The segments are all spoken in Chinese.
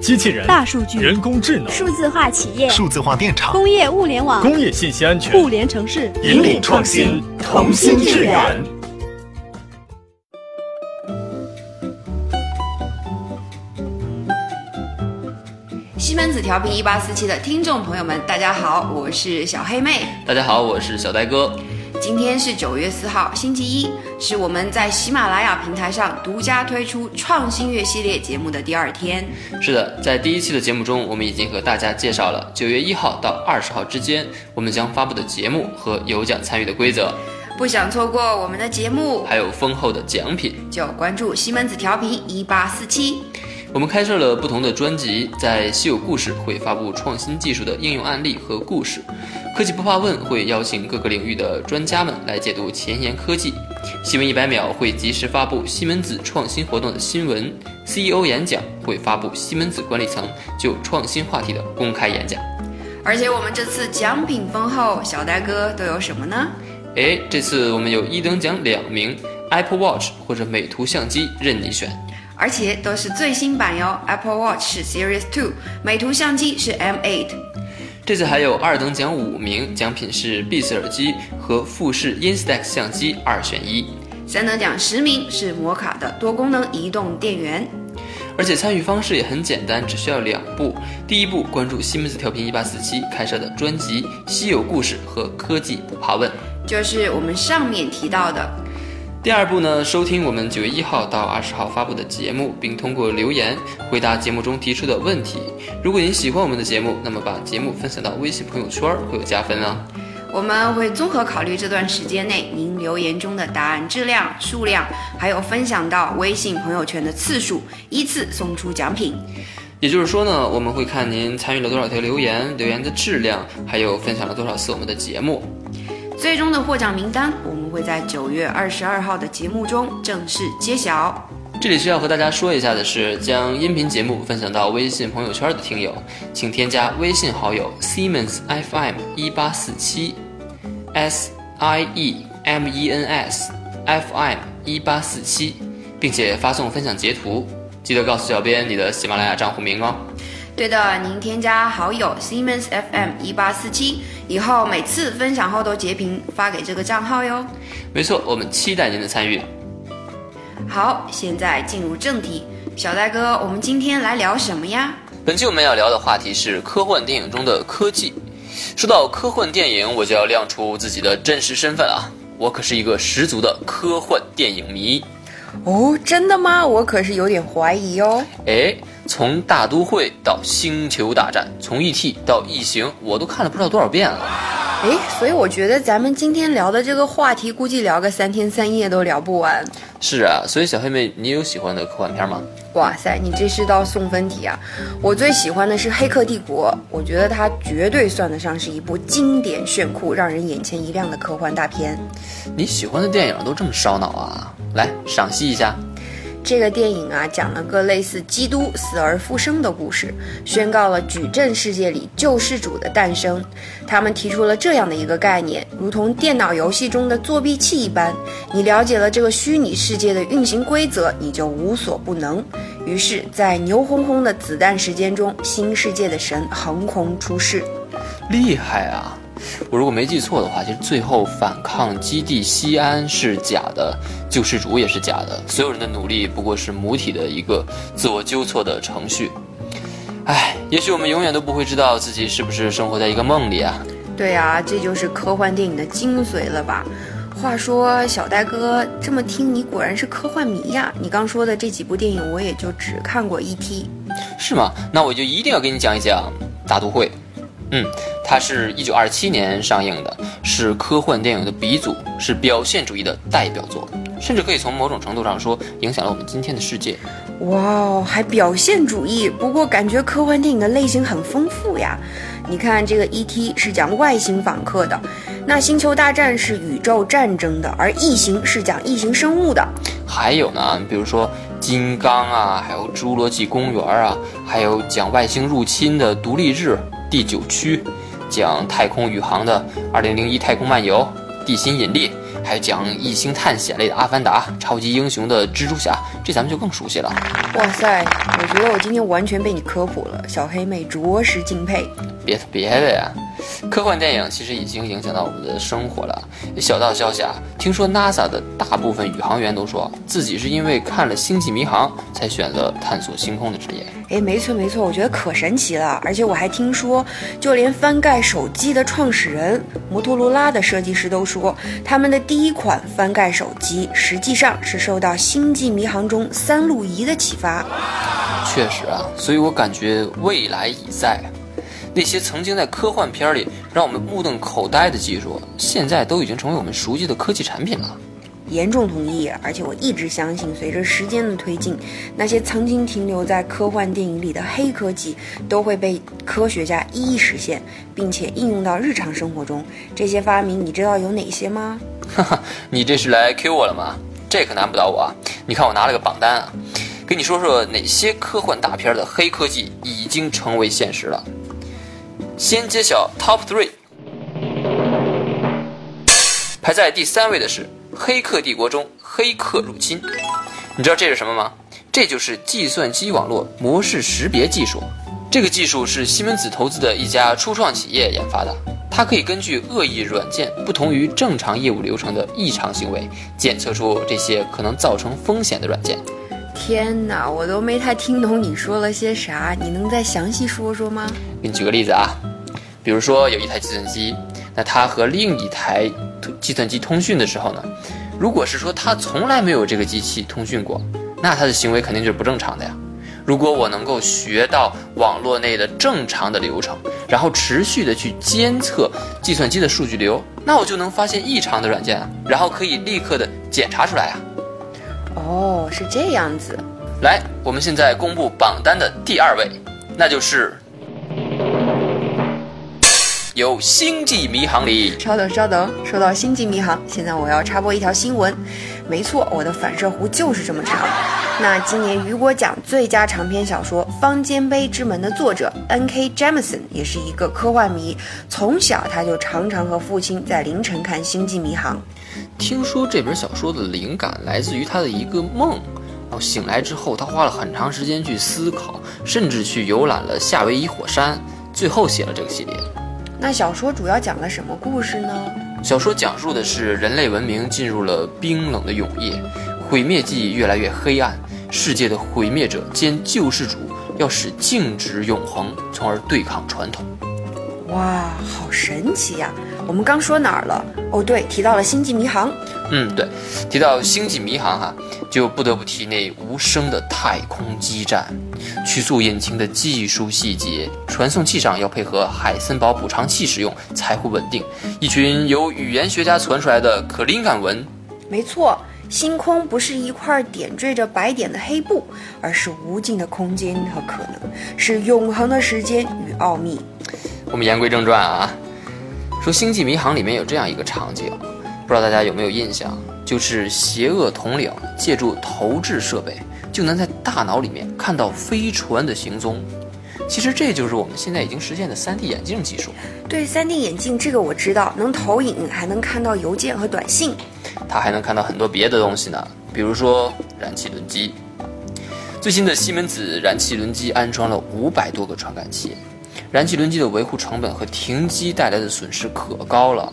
机器人、大数据、人工智能、数字化企业、数字化电厂、工业物联网、工业信息安全、互联城市，引领创新，同心致远。西门子调频一八四七的听众朋友们，大家好，我是小黑妹。大家好，我是小呆哥。今天是九月四号，星期一，是我们在喜马拉雅平台上独家推出创新月系列节目的第二天。是的，在第一期的节目中，我们已经和大家介绍了九月一号到二十号之间我们将发布的节目和有奖参与的规则。不想错过我们的节目，还有丰厚的奖品，就关注西门子调频一八四七。我们开设了不同的专辑，在稀有故事会发布创新技术的应用案例和故事，科技不怕问会邀请各个领域的专家们来解读前沿科技，新闻一百秒会及时发布西门子创新活动的新闻，CEO 演讲会发布西门子管理层就创新话题的公开演讲。而且我们这次奖品丰厚，小呆哥都有什么呢？哎，这次我们有一等奖两名，Apple Watch 或者美图相机任你选。而且都是最新版哟，Apple Watch 是 Series Two，美图相机是 M8。这次还有二等奖五名，奖品是 Beats 耳机和富士 Instax 相机二选一。三等奖十名是摩卡的多功能移动电源。而且参与方式也很简单，只需要两步：第一步，关注西门子调频一八四七开设的专辑《稀有故事》和《科技不怕问》，就是我们上面提到的。第二步呢，收听我们九月一号到二十号发布的节目，并通过留言回答节目中提出的问题。如果您喜欢我们的节目，那么把节目分享到微信朋友圈会有加分啊。我们会综合考虑这段时间内您留言中的答案质量、数量，还有分享到微信朋友圈的次数，依次送出奖品。也就是说呢，我们会看您参与了多少条留言，留言的质量，还有分享了多少次我们的节目。最终的获奖名单，我们会在九月二十二号的节目中正式揭晓。这里需要和大家说一下的是，将音频节目分享到微信朋友圈的听友，请添加微信好友 Siemens FM 一八四七，S I E M E N S F M 一八四七，并且发送分享截图，记得告诉小编你的喜马拉雅账户名哦。对的，您添加好友 Siemens FM 一八四七以后，每次分享后都截屏发给这个账号哟。没错，我们期待您的参与。好，现在进入正题，小戴哥，我们今天来聊什么呀？本期我们要聊的话题是科幻电影中的科技。说到科幻电影，我就要亮出自己的真实身份啊，我可是一个十足的科幻电影迷。哦，真的吗？我可是有点怀疑哦。哎。从大都会到星球大战，从 E.T. 到异形，我都看了不知道多少遍了。哎，所以我觉得咱们今天聊的这个话题，估计聊个三天三夜都聊不完。是啊，所以小黑妹，你有喜欢的科幻片吗？哇塞，你这是道送分题啊！我最喜欢的是《黑客帝国》，我觉得它绝对算得上是一部经典炫酷、让人眼前一亮的科幻大片。你喜欢的电影都这么烧脑啊？来赏析一下。这个电影啊，讲了个类似基督死而复生的故事，宣告了矩阵世界里救世主的诞生。他们提出了这样的一个概念，如同电脑游戏中的作弊器一般，你了解了这个虚拟世界的运行规则，你就无所不能。于是，在牛哄哄的子弹时间中，新世界的神横空出世，厉害啊！我如果没记错的话，其实最后反抗基地西安是假的，救世主也是假的，所有人的努力不过是母体的一个自我纠错的程序。唉，也许我们永远都不会知道自己是不是生活在一个梦里啊。对啊，这就是科幻电影的精髓了吧？话说小戴哥，这么听你果然是科幻迷呀！你刚说的这几部电影，我也就只看过 E.T.，是吗？那我就一定要给你讲一讲《大都会》。嗯，它是一九二七年上映的，是科幻电影的鼻祖，是表现主义的代表作，甚至可以从某种程度上说影响了我们今天的世界。哇哦，还表现主义，不过感觉科幻电影的类型很丰富呀。你看这个 E.T. 是讲外星访客的，那星球大战是宇宙战争的，而异形是讲异形生物的。还有呢，比如说金刚啊，还有侏罗纪公园啊，还有讲外星入侵的独立日。第九区讲太空宇航的《二零零一太空漫游》，地心引力，还有讲异星探险类的《阿凡达》，超级英雄的蜘蛛侠，这咱们就更熟悉了。哇塞，我觉得我今天完全被你科普了，小黑妹着实敬佩。别别的呀，科幻电影其实已经影响到我们的生活了。小道消息啊，听说 NASA 的大部分宇航员都说自己是因为看了《星际迷航》才选择探索星空的职业。哎，没错没错，我觉得可神奇了。而且我还听说，就连翻盖手机的创始人摩托罗拉的设计师都说，他们的第一款翻盖手机实际上是受到《星际迷航》中三路仪的启发。确实啊，所以我感觉未来已在。那些曾经在科幻片里让我们目瞪口呆的技术，现在都已经成为我们熟悉的科技产品了。严重同意，而且我一直相信，随着时间的推进，那些曾经停留在科幻电影里的黑科技，都会被科学家一一实现，并且应用到日常生活中。这些发明，你知道有哪些吗？哈哈，你这是来 Q 我了吗？这可难不倒我啊！你看我拿了个榜单啊，跟你说说哪些科幻大片的黑科技已经成为现实了。先揭晓 Top Three，排在第三位的是《黑客帝国》中黑客入侵。你知道这是什么吗？这就是计算机网络模式识别技术。这个技术是西门子投资的一家初创企业研发的，它可以根据恶意软件不同于正常业务流程的异常行为，检测出这些可能造成风险的软件。天哪，我都没太听懂你说了些啥，你能再详细说说吗？给你举个例子啊，比如说有一台计算机，那它和另一台计算机通讯的时候呢，如果是说它从来没有这个机器通讯过，那它的行为肯定就是不正常的呀。如果我能够学到网络内的正常的流程，然后持续的去监测计算机的数据流，那我就能发现异常的软件啊，然后可以立刻的检查出来啊。哦，是这样子。来，我们现在公布榜单的第二位，那就是有《星际迷航》里。稍等，稍等，说到《星际迷航》，现在我要插播一条新闻。没错，我的反射弧就是这么长。那今年雨果奖最佳长篇小说《方尖碑之门》的作者 N.K. Jemisin 也是一个科幻迷，从小他就常常和父亲在凌晨看《星际迷航》。听说这本小说的灵感来自于他的一个梦，然后醒来之后，他花了很长时间去思考，甚至去游览了夏威夷火山，最后写了这个系列。那小说主要讲了什么故事呢？小说讲述的是人类文明进入了冰冷的永夜，毁灭季越来越黑暗，世界的毁灭者兼救世主要使静止永恒，从而对抗传统。哇，好神奇呀！我们刚说哪儿了？哦，对，提到了《星际迷航》。嗯，对，提到《星际迷航》哈，就不得不提那无声的太空激战，曲速引擎的技术细节，传送器上要配合海森堡补偿器使用才会稳定。一群由语言学家传出来的可灵感文。没错，星空不是一块点缀着白点的黑布，而是无尽的空间和可能，是永恒的时间与奥秘。我们言归正传啊。说《星际迷航》里面有这样一个场景，不知道大家有没有印象？就是邪恶统领借助投掷设备，就能在大脑里面看到飞船的行踪。其实这就是我们现在已经实现的 3D 眼镜技术。对，3D 眼镜这个我知道，能投影，还能看到邮件和短信。它还能看到很多别的东西呢，比如说燃气轮机。最新的西门子燃气轮机安装了五百多个传感器。燃气轮机的维护成本和停机带来的损失可高了，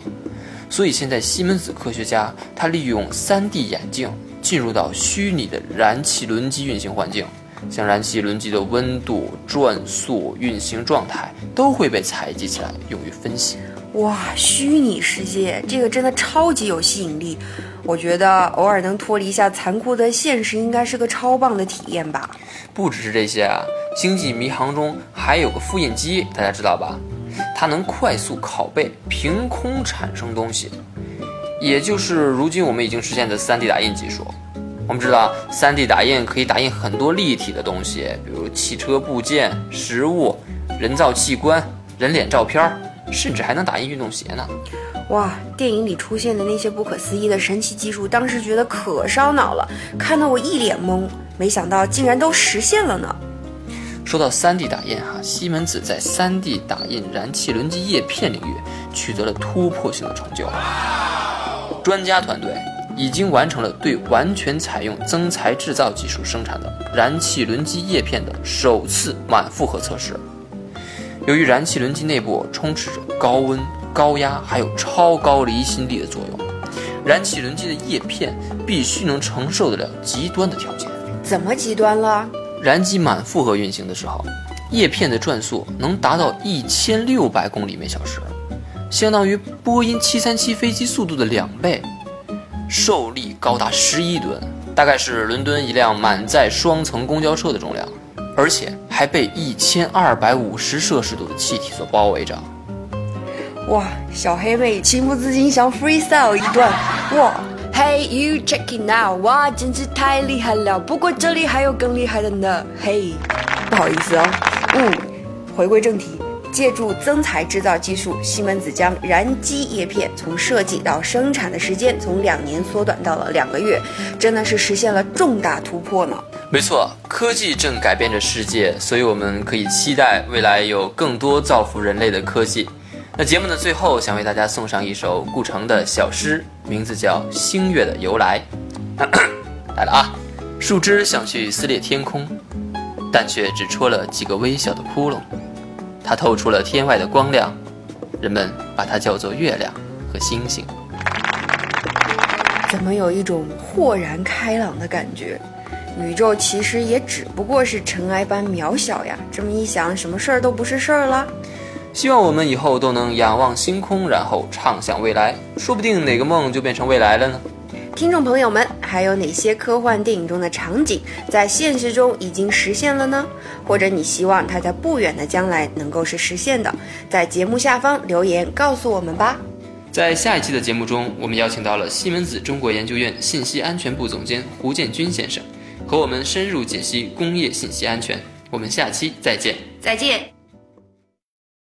所以现在西门子科学家他利用 3D 眼镜进入到虚拟的燃气轮机运行环境，像燃气轮机的温度、转速、运行状态都会被采集起来用于分析。哇，虚拟世界这个真的超级有吸引力，我觉得偶尔能脱离一下残酷的现实，应该是个超棒的体验吧。不只是这些啊。星际迷航中还有个复印机，大家知道吧？它能快速拷贝、凭空产生东西，也就是如今我们已经实现的 3D 打印技术。我们知道，3D 打印可以打印很多立体的东西，比如汽车部件、食物、人造器官、人脸照片，甚至还能打印运动鞋呢。哇，电影里出现的那些不可思议的神奇技术，当时觉得可烧脑了，看得我一脸懵。没想到竟然都实现了呢。说到 3D 打印哈，西门子在 3D 打印燃气轮机叶片领域取得了突破性的成就。专家团队已经完成了对完全采用增材制造技术生产的燃气轮机叶片的首次满负荷测试。由于燃气轮机内部充斥着高温、高压还有超高离心力的作用，燃气轮机的叶片必须能承受得了极端的条件。怎么极端了？燃机满负荷运行的时候，叶片的转速能达到一千六百公里每小时，相当于波音七三七飞机速度的两倍，受力高达十一吨，大概是伦敦一辆满载双层公交车的重量，而且还被一千二百五十摄氏度的气体所包围着。哇，小黑妹情不自禁想 freestyle 一段。哇，Hey you check it now！哇，真是太厉害了！不过这里还有更厉害的呢。嘿，不好意思哦。嗯，回归正题，借助增材制造技术，西门子将燃机叶片从设计到生产的时间从两年缩短到了两个月，真的是实现了重大突破呢。没错，科技正改变着世界，所以我们可以期待未来有更多造福人类的科技。那节目的最后，想为大家送上一首顾城的小诗，名字叫《星月的由来》。来了啊！树枝想去撕裂天空，但却只戳了几个微小的窟窿。它透出了天外的光亮，人们把它叫做月亮和星星。怎么有一种豁然开朗的感觉？宇宙其实也只不过是尘埃般渺小呀！这么一想，什么事儿都不是事儿了。希望我们以后都能仰望星空，然后畅想未来，说不定哪个梦就变成未来了呢。听众朋友们，还有哪些科幻电影中的场景在现实中已经实现了呢？或者你希望它在不远的将来能够是实现的？在节目下方留言告诉我们吧。在下一期的节目中，我们邀请到了西门子中国研究院信息安全部总监胡建军先生，和我们深入解析工业信息安全。我们下期再见，再见。